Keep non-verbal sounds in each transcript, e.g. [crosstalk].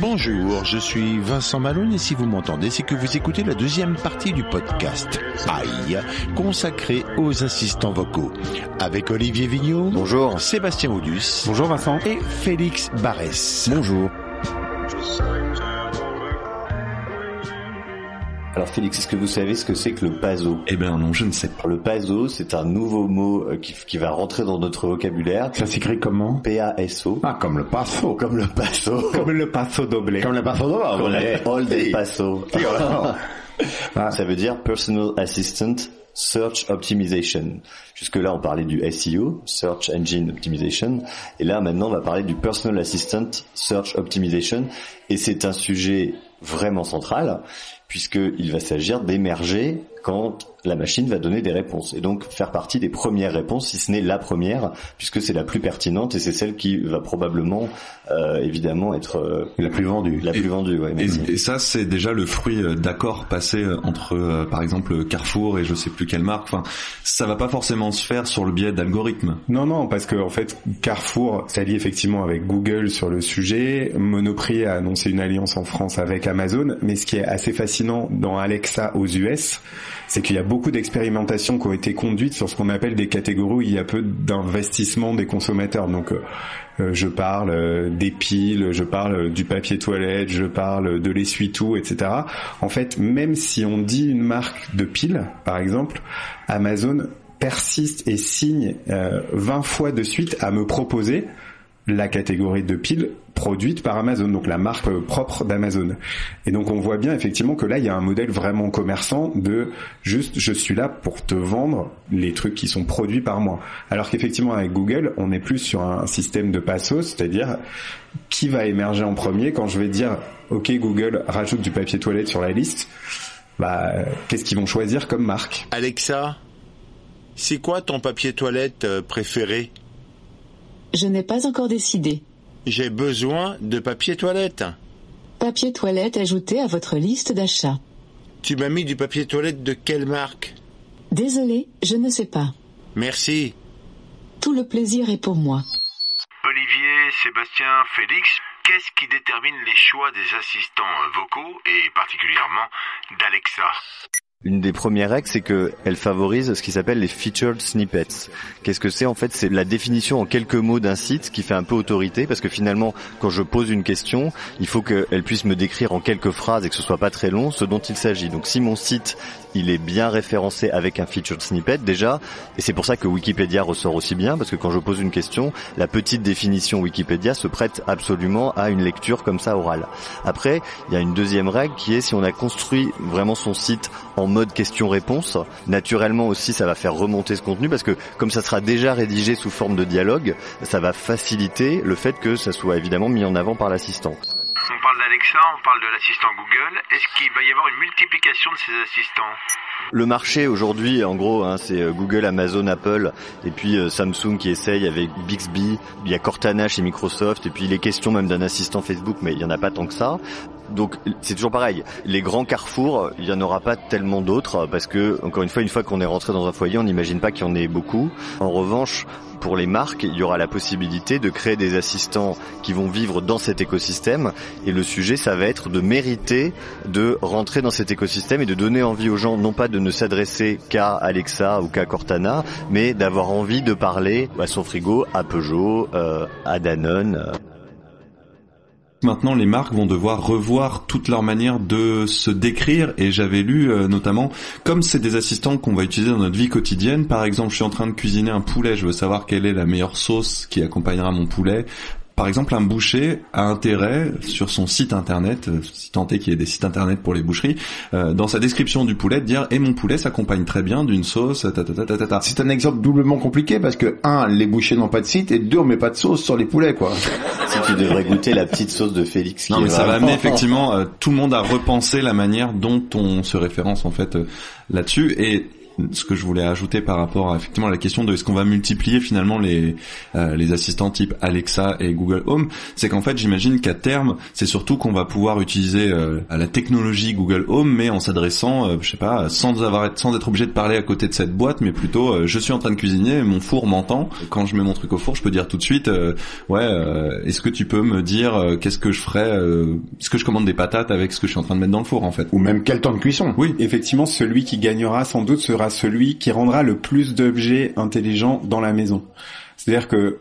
Bonjour, je suis Vincent Malone et si vous m'entendez, c'est que vous écoutez la deuxième partie du podcast AI, consacré aux assistants vocaux, avec Olivier Vignot, bonjour, Sébastien Audus, bonjour Vincent, et Félix Barès. Bonjour. Alors Félix, est-ce que vous savez ce que c'est que le PASO? Eh ben non, je ne sais pas. Le PASO, c'est un nouveau mot euh, qui, qui va rentrer dans notre vocabulaire. Ça s'écrit comment? P-A-S-O. Ah, comme le passo. Comme le paso. Comme le passo [laughs] doblé. Comme le passo doblé. Comme le All Day Paso. [laughs] Ah. Ça veut dire Personal Assistant Search Optimization. Jusque-là, on parlait du SEO, Search Engine Optimization, et là, maintenant, on va parler du Personal Assistant Search Optimization, et c'est un sujet vraiment central, puisqu'il va s'agir d'émerger quand la machine va donner des réponses, et donc faire partie des premières réponses, si ce n'est la première, puisque c'est la plus pertinente, et c'est celle qui va probablement, euh, évidemment, être euh, La plus vendue. la plus Et- vendue. Ouais. Et, et ça, c'est déjà le fruit euh, d'accords passés euh, entre, euh, par exemple, Carrefour et je sais plus quelle marque. Enfin, ça va pas forcément se faire sur le biais d'algorithmes. Non, non, parce que en fait, Carrefour s'allie effectivement avec Google sur le sujet. Monoprix a annoncé une alliance en France avec Amazon. Mais ce qui est assez fascinant dans Alexa aux US, c'est qu'il y a beaucoup d'expérimentations qui ont été conduites sur ce qu'on appelle des catégories où il y a peu d'investissement des consommateurs. Donc, euh, euh, je parle euh, des piles, je parle du papier toilette, je parle de l'essuie-tout, etc. En fait, même si on dit une marque de piles, par exemple, Amazon persiste et signe euh, 20 fois de suite à me proposer la catégorie de piles produite par Amazon, donc la marque euh, propre d'Amazon. Et donc on voit bien effectivement que là il y a un modèle vraiment commerçant de juste je suis là pour te vendre les trucs qui sont produits par moi. Alors qu'effectivement avec Google on est plus sur un système de passos, c'est-à-dire qui va émerger en premier quand je vais dire ok Google rajoute du papier toilette sur la liste, bah qu'est-ce qu'ils vont choisir comme marque? Alexa, c'est quoi ton papier toilette euh, préféré? Je n'ai pas encore décidé. J'ai besoin de papier toilette. Papier toilette ajouté à votre liste d'achat. Tu m'as mis du papier toilette de quelle marque? Désolé, je ne sais pas. Merci. Tout le plaisir est pour moi. Olivier, Sébastien, Félix, qu'est-ce qui détermine les choix des assistants vocaux et particulièrement d'Alexa? Une des premières règles, c'est que elle favorise ce qui s'appelle les featured snippets. Qu'est-ce que c'est en fait? C'est la définition en quelques mots d'un site qui fait un peu autorité parce que finalement, quand je pose une question, il faut qu'elle puisse me décrire en quelques phrases et que ce soit pas très long ce dont il s'agit. Donc si mon site il est bien référencé avec un featured snippet déjà, et c'est pour ça que Wikipédia ressort aussi bien parce que quand je pose une question, la petite définition Wikipédia se prête absolument à une lecture comme ça orale. Après, il y a une deuxième règle qui est si on a construit vraiment son site en mode question-réponse, naturellement aussi ça va faire remonter ce contenu parce que comme ça sera déjà rédigé sous forme de dialogue, ça va faciliter le fait que ça soit évidemment mis en avant par l'assistant. D'Alexa, on parle de l'assistant Google. Est-ce qu'il va y avoir une multiplication de ces assistants? Le marché aujourd'hui, en gros, hein, c'est euh, Google, Amazon, Apple, et puis euh, Samsung qui essaye avec Bixby. Il y a Cortana chez Microsoft, et puis les questions même d'un assistant Facebook, mais il y en a pas tant que ça. Donc c'est toujours pareil. Les grands carrefours, il y en aura pas tellement d'autres parce que encore une fois, une fois qu'on est rentré dans un foyer, on n'imagine pas qu'il y en ait beaucoup. En revanche, pour les marques, il y aura la possibilité de créer des assistants qui vont vivre dans cet écosystème. Et le sujet, ça va être de mériter de rentrer dans cet écosystème et de donner envie aux gens, non pas de ne s'adresser qu'à Alexa ou qu'à Cortana, mais d'avoir envie de parler à son frigo, à Peugeot, euh, à Danone. Maintenant, les marques vont devoir revoir toute leur manière de se décrire. Et j'avais lu euh, notamment, comme c'est des assistants qu'on va utiliser dans notre vie quotidienne. Par exemple, je suis en train de cuisiner un poulet, je veux savoir quelle est la meilleure sauce qui accompagnera mon poulet par exemple, un boucher a intérêt sur son site internet, euh, si tant est qu'il y ait des sites internet pour les boucheries, euh, dans sa description du poulet, de dire et mon poulet s'accompagne très bien d'une sauce. Ta, ta, ta, ta, ta, ta. C'est un exemple doublement compliqué parce que un, les bouchers n'ont pas de site et deux, on met pas de sauce sur les poulets quoi. [laughs] Si tu devrais goûter la petite sauce de Félix. Qui Non, mais ça va amener effectivement euh, tout le monde à repenser la manière dont on se référence en fait euh, là-dessus et ce que je voulais ajouter par rapport à effectivement la question de est-ce qu'on va multiplier finalement les euh, les assistants type Alexa et Google Home, c'est qu'en fait j'imagine qu'à terme c'est surtout qu'on va pouvoir utiliser euh, à la technologie Google Home mais en s'adressant euh, je sais pas sans avoir sans être obligé de parler à côté de cette boîte mais plutôt euh, je suis en train de cuisiner mon four m'entend. Quand je mets mon truc au four je peux dire tout de suite euh, ouais euh, est-ce que tu peux me dire qu'est-ce que je ferais euh, est-ce que je commande des patates avec ce que je suis en train de mettre dans le four en fait? Ou même quel temps de cuisson? oui. Effectivement, celui qui gagnera sans doute sera celui qui rendra le plus d'objets intelligents dans la maison. C'est-à-dire que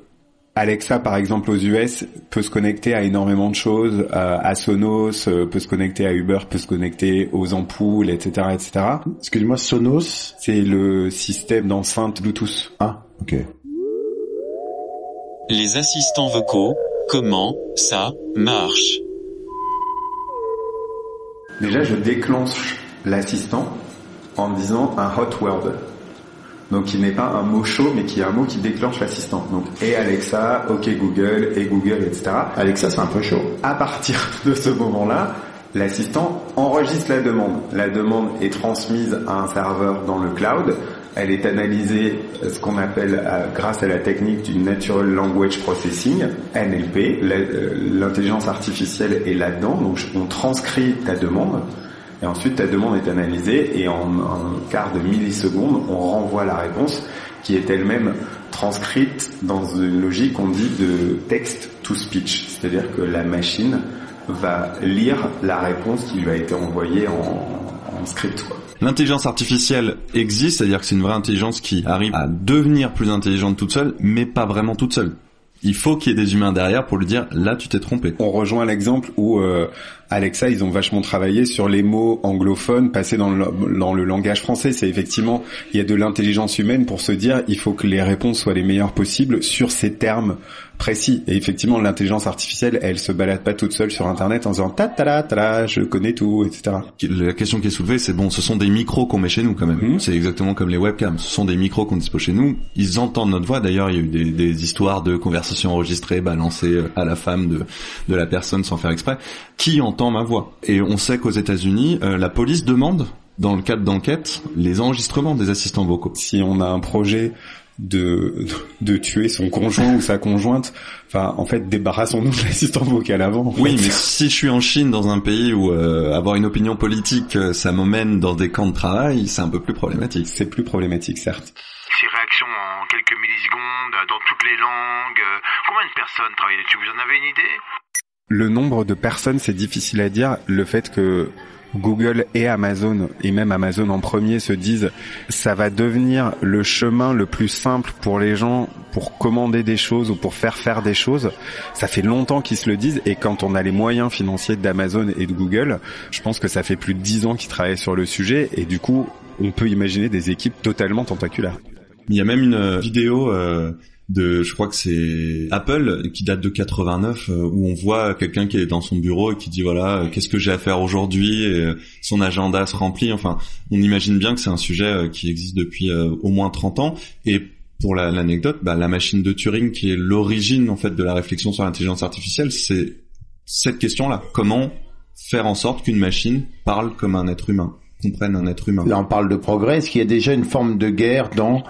Alexa, par exemple, aux US, peut se connecter à énormément de choses, euh, à Sonos, euh, peut se connecter à Uber, peut se connecter aux ampoules, etc., etc. Excusez-moi, Sonos? C'est le système d'enceinte Bluetooth. Ah, ok. Les assistants vocaux, comment ça marche? Déjà, je déclenche l'assistant en disant un hot word. Donc, qui n'est pas un mot chaud, mais qui est un mot qui déclenche l'assistant. Donc, et Alexa, OK Google, et Google, etc. Alexa, c'est un peu chaud. À partir [laughs] de ce moment-là, l'assistant enregistre la demande. La demande est transmise à un serveur dans le cloud. Elle est analysée, euh, ce qu'on appelle, euh, grâce à la technique du Natural Language Processing, NLP. Euh, L'intelligence artificielle est là-dedans, donc on transcrit ta demande. Et ensuite, ta demande est analysée et en un quart de milliseconde, on renvoie la réponse qui est elle-même transcrite dans une logique qu'on dit de text to speech. C'est-à-dire que la machine va lire la réponse qui lui a été envoyée en, en script. Quoi. L'intelligence artificielle existe, c'est-à-dire que c'est une vraie intelligence qui arrive à devenir plus intelligente toute seule, mais pas vraiment toute seule. Il faut qu'il y ait des humains derrière pour lui dire là tu t'es trompé. On rejoint l'exemple où euh, Alexa, ils ont vachement travaillé sur les mots anglophones passés dans le, dans le langage français. C'est effectivement, il y a de l'intelligence humaine pour se dire, il faut que les réponses soient les meilleures possibles sur ces termes précis. Et effectivement, l'intelligence artificielle, elle se balade pas toute seule sur Internet en disant ta ta ta ta, je connais tout, etc. La question qui est soulevée, c'est bon, ce sont des micros qu'on met chez nous quand même. Mhm. C'est exactement comme les webcams. Ce sont des micros qu'on dispose chez nous. Ils entendent notre voix. D'ailleurs, il y a eu des, des histoires de conversations enregistrées, balancées à la femme de, de la personne sans faire exprès. Qui entend ma voix Et on sait qu'aux États-Unis, euh, la police demande, dans le cadre d'enquête, les enregistrements des assistants vocaux. Si on a un projet de de tuer son conjoint ou sa conjointe, enfin, en fait, débarrassons-nous de l'assistant vocal avant. en Oui, mais si je suis en Chine, dans un pays où euh, avoir une opinion politique, euh, ça m'emmène dans des camps de travail, c'est un peu plus problématique. c'est plus problématique, certes. Ces réactions en quelques millisecondes, dans toutes les langues. Combien de personnes travaillent dessus Vous en avez une idée? Le nombre de personnes, c'est difficile à dire. Le fait que Google et Amazon, et même Amazon en premier, se disent ça va devenir le chemin le plus simple pour les gens pour commander des choses ou pour faire faire des choses. Ça fait longtemps qu'ils se le disent et quand on a les moyens financiers d'Amazon et de Google, je pense que ça fait plus de dix ans qu'ils travaillent sur le sujet et du coup, on peut imaginer des équipes totalement tentaculaires. Il y a même une euh, vidéo euh, de, je crois que c'est Apple, qui date de 89, euh, où on voit quelqu'un qui est dans son bureau et qui dit voilà, euh, qu'est-ce que j'ai à faire aujourd'hui et euh, son agenda se remplit. Enfin, on imagine bien que c'est un sujet qui existe depuis au moins 30 ans. Et pour la- l'anecdote, bah, la machine de Turing, qui est l'origine en fait de la réflexion sur l'intelligence artificielle, c'est cette question-là. Comment faire en sorte qu'une machine parle comme un être humain, comprenne un être humain? Là, on parle de progrès. Est-ce qu'il y a déjà une forme de guerre dans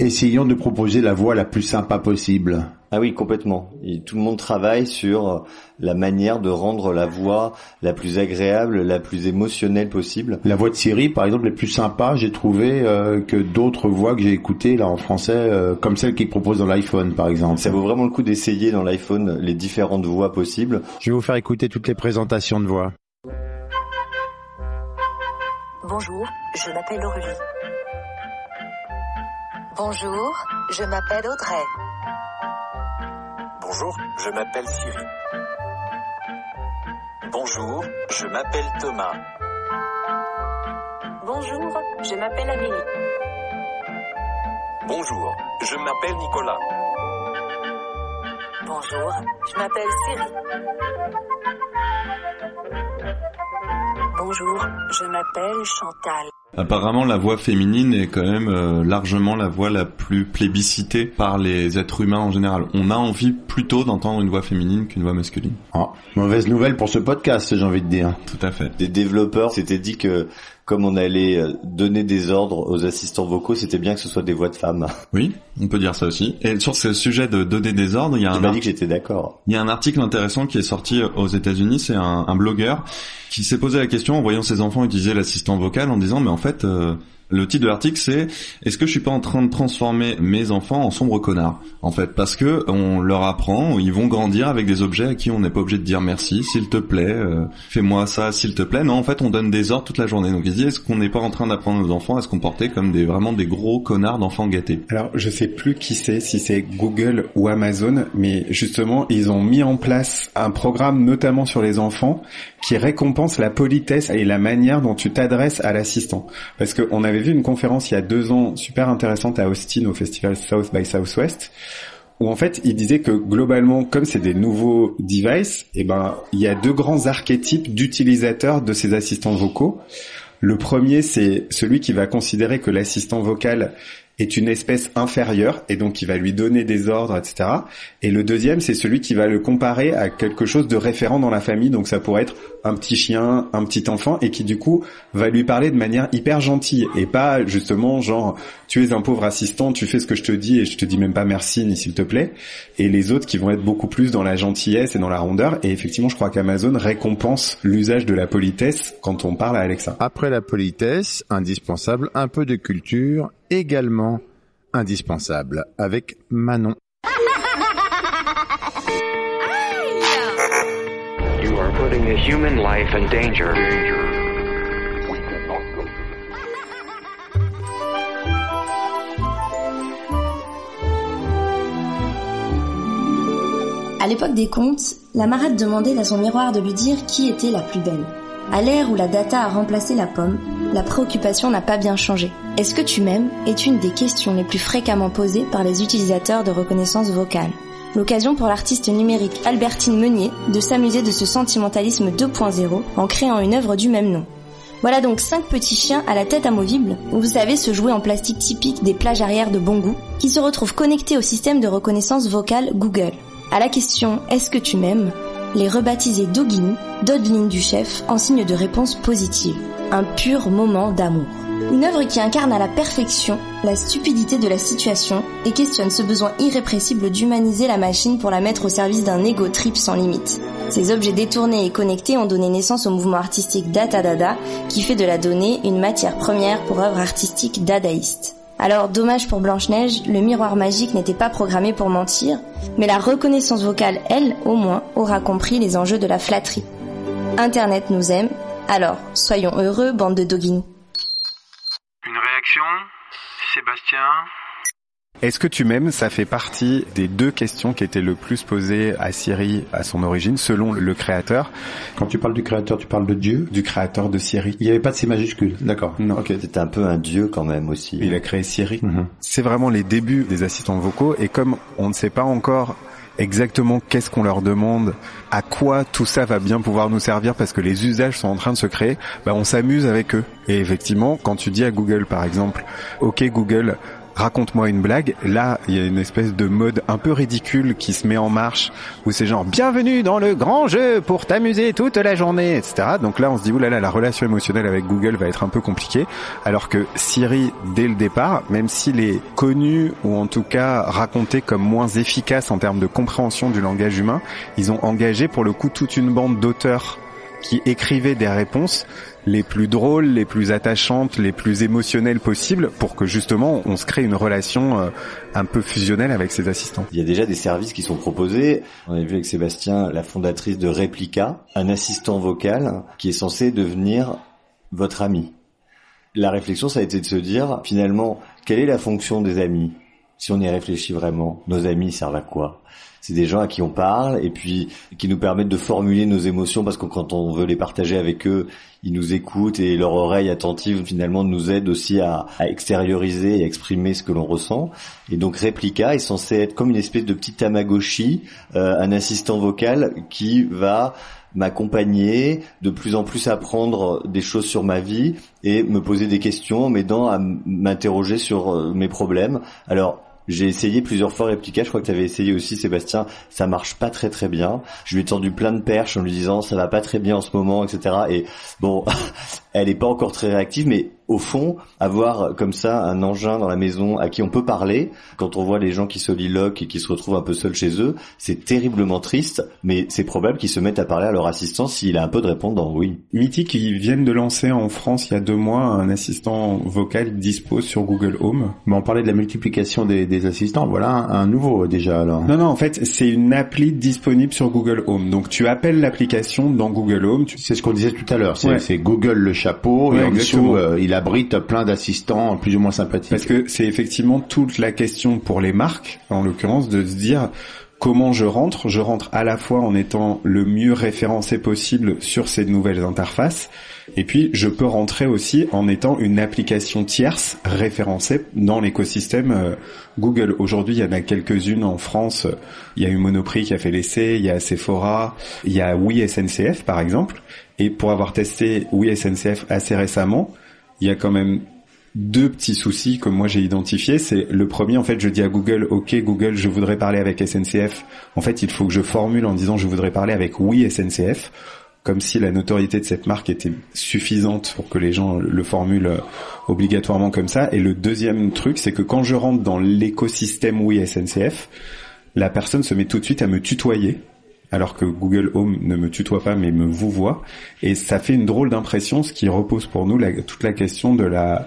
essayons de proposer la voie la plus sympa possible Ah oui, complètement. Et tout le monde travaille sur la manière de rendre la voix la plus agréable, la plus émotionnelle possible. La voix de Siri, par exemple, est plus sympa, j'ai trouvé, euh, que d'autres voix que j'ai écoutées là en français, euh, comme celle qu'ils proposent dans l'iPhone, par exemple. Ça vaut vraiment le coup d'essayer dans l'iPhone les différentes voix possibles. Je vais vous faire écouter toutes les présentations de voix. Bonjour, je m'appelle Aurélie. Bonjour, je m'appelle Audrey. Bonjour, je m'appelle Siri. Bonjour, je m'appelle Thomas. Bonjour, je m'appelle Amélie. Bonjour, je m'appelle Nicolas. Bonjour, je m'appelle Siri. Bonjour, je m'appelle Chantal. Apparemment, la voix féminine est quand même euh, largement la voix la plus plébiscitée par les êtres humains en général. On a envie plutôt d'entendre une voix féminine qu'une voix masculine. Ah, mauvaise nouvelle pour ce podcast, j'ai envie de dire. Tout à fait. Des développeurs s'étaient dit que comme on allait euh, donner des ordres aux assistants vocaux, c'était bien que ce soit des voix de femmes. [laughs] Oui, on peut dire ça aussi. Et sur ce sujet de donner des ordres, il y a un dit que j'étais d'accord. Il y a un article intéressant qui est sorti aux États-Unis. C'est un, un blogueur qui s'est posé la question en voyant ses enfants utiliser l'assistant vocal en disant mais en fait euh, le titre de l'article c'est est-ce que je suis pas en train de transformer mes enfants en sombres connards? En fait parce que on leur apprend ils vont grandir avec des objets à qui on n'est pas obligé de dire merci s'il te plaît euh, fais-moi ça s'il te plaît non en fait on donne des ordres toute la journée. Donc il se dit est-ce qu'on n'est pas en train d'apprendre nos enfants à se comporter comme des vraiment des gros connards d'enfants gâtés? Alors, je sais plus qui c'est, si c'est Google ou Amazon, mais justement, ils ont mis en place un programme, notamment sur les enfants, qui récompense la politesse et la manière dont tu t'adresses à l'assistant. Parce qu'on avait vu une conférence il y a deux ans super intéressante à Austin au festival South by Southwest, où en fait, il disait que globalement, comme c'est des nouveaux devices, eh ben, il y a deux grands archétypes d'utilisateurs de ces assistants vocaux. Le premier, c'est celui qui va considérer que l'assistant vocal est une espèce inférieure et donc qui va lui donner des ordres, etc. Et le deuxième, c'est celui qui va le comparer à quelque chose de référent dans la famille. Donc ça pourrait être un petit chien, un petit enfant et qui du coup va lui parler de manière hyper gentille et pas justement genre tu es un pauvre assistant, tu fais ce que je te dis et je te dis même pas merci ni s'il te plaît. Et les autres qui vont être beaucoup plus dans la gentillesse et dans la rondeur. Et effectivement, je crois qu'Amazon récompense l'usage de la politesse quand on parle à Alexa. Après la politesse, indispensable, un peu de culture, également indispensable, avec Manon. You are putting a human life in danger. À l'époque des contes, la marade demandait à son miroir de lui dire qui était la plus belle. À l'ère où la data a remplacé la pomme, la préoccupation n'a pas bien changé. Est-ce que tu m'aimes est une des questions les plus fréquemment posées par les utilisateurs de reconnaissance vocale. L'occasion pour l'artiste numérique Albertine Meunier de s'amuser de ce sentimentalisme 2.0 en créant une œuvre du même nom. Voilà donc cinq petits chiens à la tête amovible, vous savez ce jouet en plastique typique des plages arrière de bon goût, qui se retrouvent connectés au système de reconnaissance vocale Google. À la question Est-ce que tu m'aimes? Les rebaptisés Dogini, Dodeline du chef, en signe de réponse positive. Un pur moment d'amour. Une œuvre qui incarne à la perfection la stupidité de la situation et questionne ce besoin irrépressible d'humaniser la machine pour la mettre au service d'un ego trip sans limite. Ces objets détournés et connectés ont donné naissance au mouvement artistique Data Dada qui fait de la donnée une matière première pour œuvres artistiques dadaïstes. Alors, dommage pour Blanche-Neige, le miroir magique n'était pas programmé pour mentir, mais la reconnaissance vocale, elle, au moins, aura compris les enjeux de la flatterie. Internet nous aime, alors soyons heureux, bande de doggins. Une réaction? Sébastien? Est-ce que tu m'aimes? Ça fait partie des deux questions qui étaient le plus posées à Siri à son origine, selon le créateur. Quand tu parles du créateur, tu parles de Dieu? Du créateur de Siri. Il n'y avait pas de C majuscule, d'accord. Non. Ok. C'était un peu un dieu quand même aussi. Il a créé Siri. Mhm. C'est vraiment les débuts des assistants vocaux et comme on ne sait pas encore exactement qu'est-ce qu'on leur demande, à quoi tout ça va bien pouvoir nous servir parce que les usages sont en train de se créer, bah on s'amuse avec eux. Et effectivement, quand tu dis à Google par exemple, OK Google, raconte-moi une blague, là, il y a une espèce de mode un peu ridicule qui se met en marche, où c'est genre, bienvenue dans le grand jeu pour t'amuser toute la journée, etc. Donc là, on se dit, oulala, la relation émotionnelle avec Google va être un peu compliquée, alors que Siri, dès le départ, même s'il est connu, ou en tout cas raconté comme moins efficace en termes de compréhension du langage humain, ils ont engagé pour le coup toute une bande d'auteurs qui écrivaient des réponses les plus drôles, les plus attachantes, les plus émotionnelles possibles pour que justement on se crée une relation euh, un peu fusionnelle avec ses assistants. Il y a déjà des services qui sont proposés. On a vu avec Sébastien, la fondatrice de Replica, un assistant vocal qui est censé devenir votre ami. La réflexion, ça a été de se dire, finalement, quelle est la fonction des amis? Si on y réfléchit vraiment, nos amis servent à quoi? C'est des gens à qui on parle et puis qui nous permettent de formuler nos émotions parce que quand on veut les partager avec eux, ils nous écoutent et leur oreille attentive finalement nous aide aussi à, à extérioriser et exprimer ce que l'on ressent. Et donc Replica est censé être comme une espèce de petit Tamagotchi, euh, un assistant vocal qui va m'accompagner, de plus en plus apprendre des choses sur ma vie et me poser des questions, m'aidant à m'interroger sur euh, mes problèmes. Alors j'ai essayé plusieurs fois Replica, je crois que tu essayé aussi Sébastien, ça marche pas très très bien. Je lui ai tendu plein de perches en lui disant ça va pas très bien en ce moment, etc. Et bon, [laughs] elle est pas encore très réactive, mais au fond, avoir comme ça un engin dans la maison à qui on peut parler, quand on voit les gens qui soliloquent et qui se retrouvent un peu seuls chez eux, c'est terriblement triste, mais c'est probable qu'ils se mettent à parler à leur assistant s'il a un peu de répondant, oui. Mythic, ils viennent de lancer en France il y a deux mois un assistant vocal dispo sur Google Home. Mais on parlait de la multiplication des, des assistants, voilà un, un nouveau déjà alors. Non, non, en fait, c'est une appli disponible sur Google Home. Donc tu appelles l'application dans Google Home. Tu... C'est ce qu'on disait tout à l'heure, c'est Ouais. Google le chapeau Ouais, et en dessous euh, il abrite plein d'assistants plus ou moins sympathiques. Parce que c'est effectivement toute la question pour les marques, en l'occurrence, de se dire comment je rentre. Je rentre à la fois en étant le mieux référencé possible sur ces nouvelles interfaces, et puis je peux rentrer aussi en étant une application tierce référencée dans l'écosystème euh, Google. Aujourd'hui, il y en a quelques-unes en France. Il y a eu Monoprix qui a fait l'essai, il y a Sephora, il y a Oui SNCF par exemple. Et pour avoir testé Oui SNCF assez récemment, il y a quand même deux petits soucis que moi j'ai identifiés. C'est le premier, en fait, je dis à Google, OK Google, je voudrais parler avec SNCF. En fait, il faut que je formule en disant je voudrais parler avec oui SNCF, comme si la notoriété de cette marque était suffisante pour que les gens le formulent obligatoirement comme ça. Et le deuxième truc, c'est que quand je rentre dans l'écosystème oui SNCF, la personne se met tout de suite à me tutoyer alors que Google Home ne me tutoie pas mais me vous voit et ça fait une drôle d'impression ce qui repose pour nous toute la question de la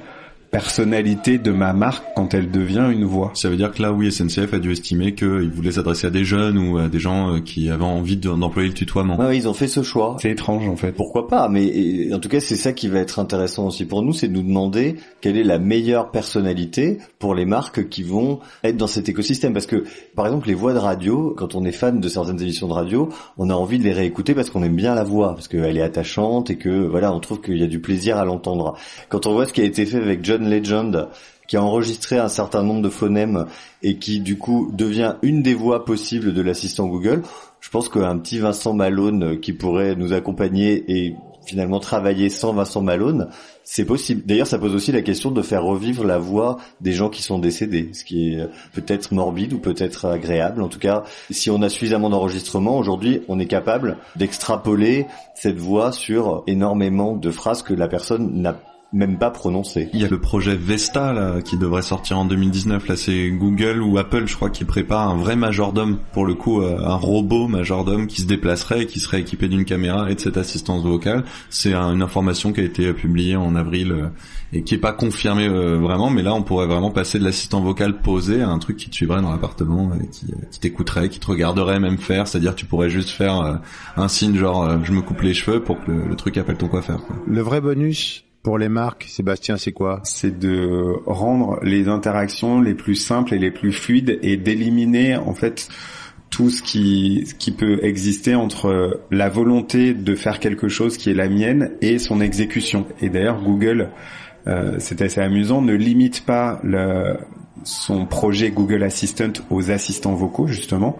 personnalité de ma marque quand elle devient une voix. Ça veut dire que là, oui, SNCF a dû estimer qu'il voulait s'adresser à des jeunes ou à des gens euh, qui avaient envie de- d'employer le tutoiement. Ouais, ils ont fait ce choix. C'est étrange en fait. Pourquoi pas Mais en tout cas, c'est ça qui va être intéressant aussi pour nous, c'est de nous demander quelle est la meilleure personnalité pour les marques qui vont être dans cet écosystème. Parce que, par exemple, les voix de radio, quand on est fan de certaines émissions de radio, on a envie de les réécouter parce qu'on aime bien la voix, parce qu'elle est attachante et que voilà, on trouve qu'il y a du plaisir à l'entendre. Quand on voit ce qui a été fait avec John Legend, qui a enregistré un certain nombre de phonèmes et qui du coup devient une des voix possibles de l'assistant Google, je pense qu'un petit Vincent Malone euh, qui pourrait nous accompagner et finalement travailler sans Vincent Malone, c'est possible. D'ailleurs, ça pose aussi la question de faire revivre la voix des gens qui sont décédés, ce qui est euh, peut-être morbide ou peut-être agréable. En tout cas, si on a suffisamment d'enregistrements, aujourd'hui, on est capable d'extrapoler cette voix sur énormément de phrases que la personne n'a même pas prononcées. Il y a le projet Vesta là qui devrait sortir en 2019. Là, c'est Google ou Apple, je crois, qui prépare un vrai majordome pour le coup, euh, un robot majordome qui se déplacerait, et qui serait équipé d'une caméra et de cette assistance vocale. C'est un- une information qui a été euh, publiée en avril euh, et qui est pas confirmée euh, vraiment, mais là, on pourrait vraiment passer de l'assistant vocal posé à un truc qui te suivrait dans l'appartement, et qui, euh, qui t'écouterait, qui te regarderait même faire. C'est-à-dire, tu pourrais juste faire euh, un signe genre euh, je me coupe les cheveux pour que le, le truc appelle ton coiffeur. quoi. Le vrai bonus pour les marques, Sébastien, c'est quoi? C'est de rendre les interactions les plus simples et les plus fluides et d'éliminer en fait tout ce qui, qui peut exister entre la volonté de faire quelque chose qui est la mienne et son exécution. Et d'ailleurs, Google, euh, c'est assez amusant, ne limite pas son projet Google Assistant aux assistants vocaux, justement.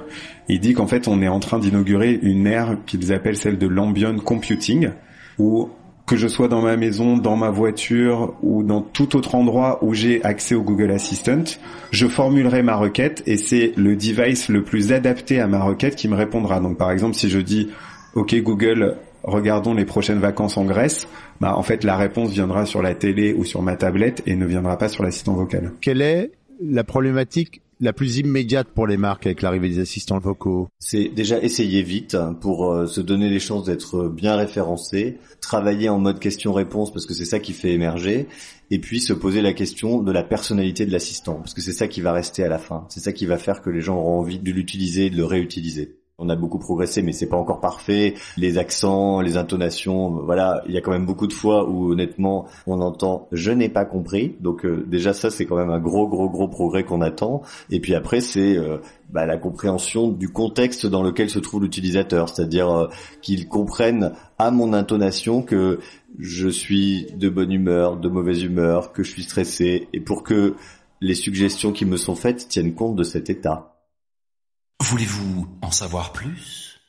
Il dit qu'en fait, on est en train d'inaugurer une ère qu'ils appellent celle de l'ambient computing, où que je sois dans ma maison, dans ma voiture ou dans tout autre endroit où j'ai accès au Google Assistant, je formulerai ma requête et c'est le device le plus adapté à ma requête qui me répondra. Donc par exemple, si je dis OK Google, regardons les prochaines vacances en Grèce, bah en fait la réponse viendra sur la télé ou sur ma tablette et ne viendra pas sur l'assistant vocal. Quelle est la problématique la plus immédiate pour les marques avec l'arrivée des assistants vocaux C'est déjà essayer vite hein, pour euh, se donner les chances d'être bien référencé, travailler en mode question-réponse parce que c'est ça qui fait émerger, et puis se poser la question de la personnalité de l'assistant parce que c'est ça qui va rester à la fin. C'est ça qui va faire que les gens auront envie de l'utiliser et de le réutiliser. On a beaucoup progressé, mais c'est pas encore parfait. Les accents, les intonations, voilà, il y a quand même beaucoup de fois où honnêtement, on entend "je n'ai pas compris". Donc euh, déjà ça, c'est quand même un gros, gros, gros progrès qu'on attend. Et puis après, c'est euh, bah, la compréhension du contexte dans lequel se trouve l'utilisateur, c'est-à-dire euh, qu'il comprenne à mon intonation que je suis de bonne humeur, de mauvaise humeur, que je suis stressé, et pour que les suggestions qui me sont faites tiennent compte de cet état. Voulez-vous en savoir plus?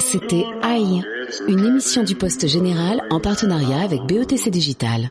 C'était Aïe, une émission du Poste Général en partenariat avec BETC Digital.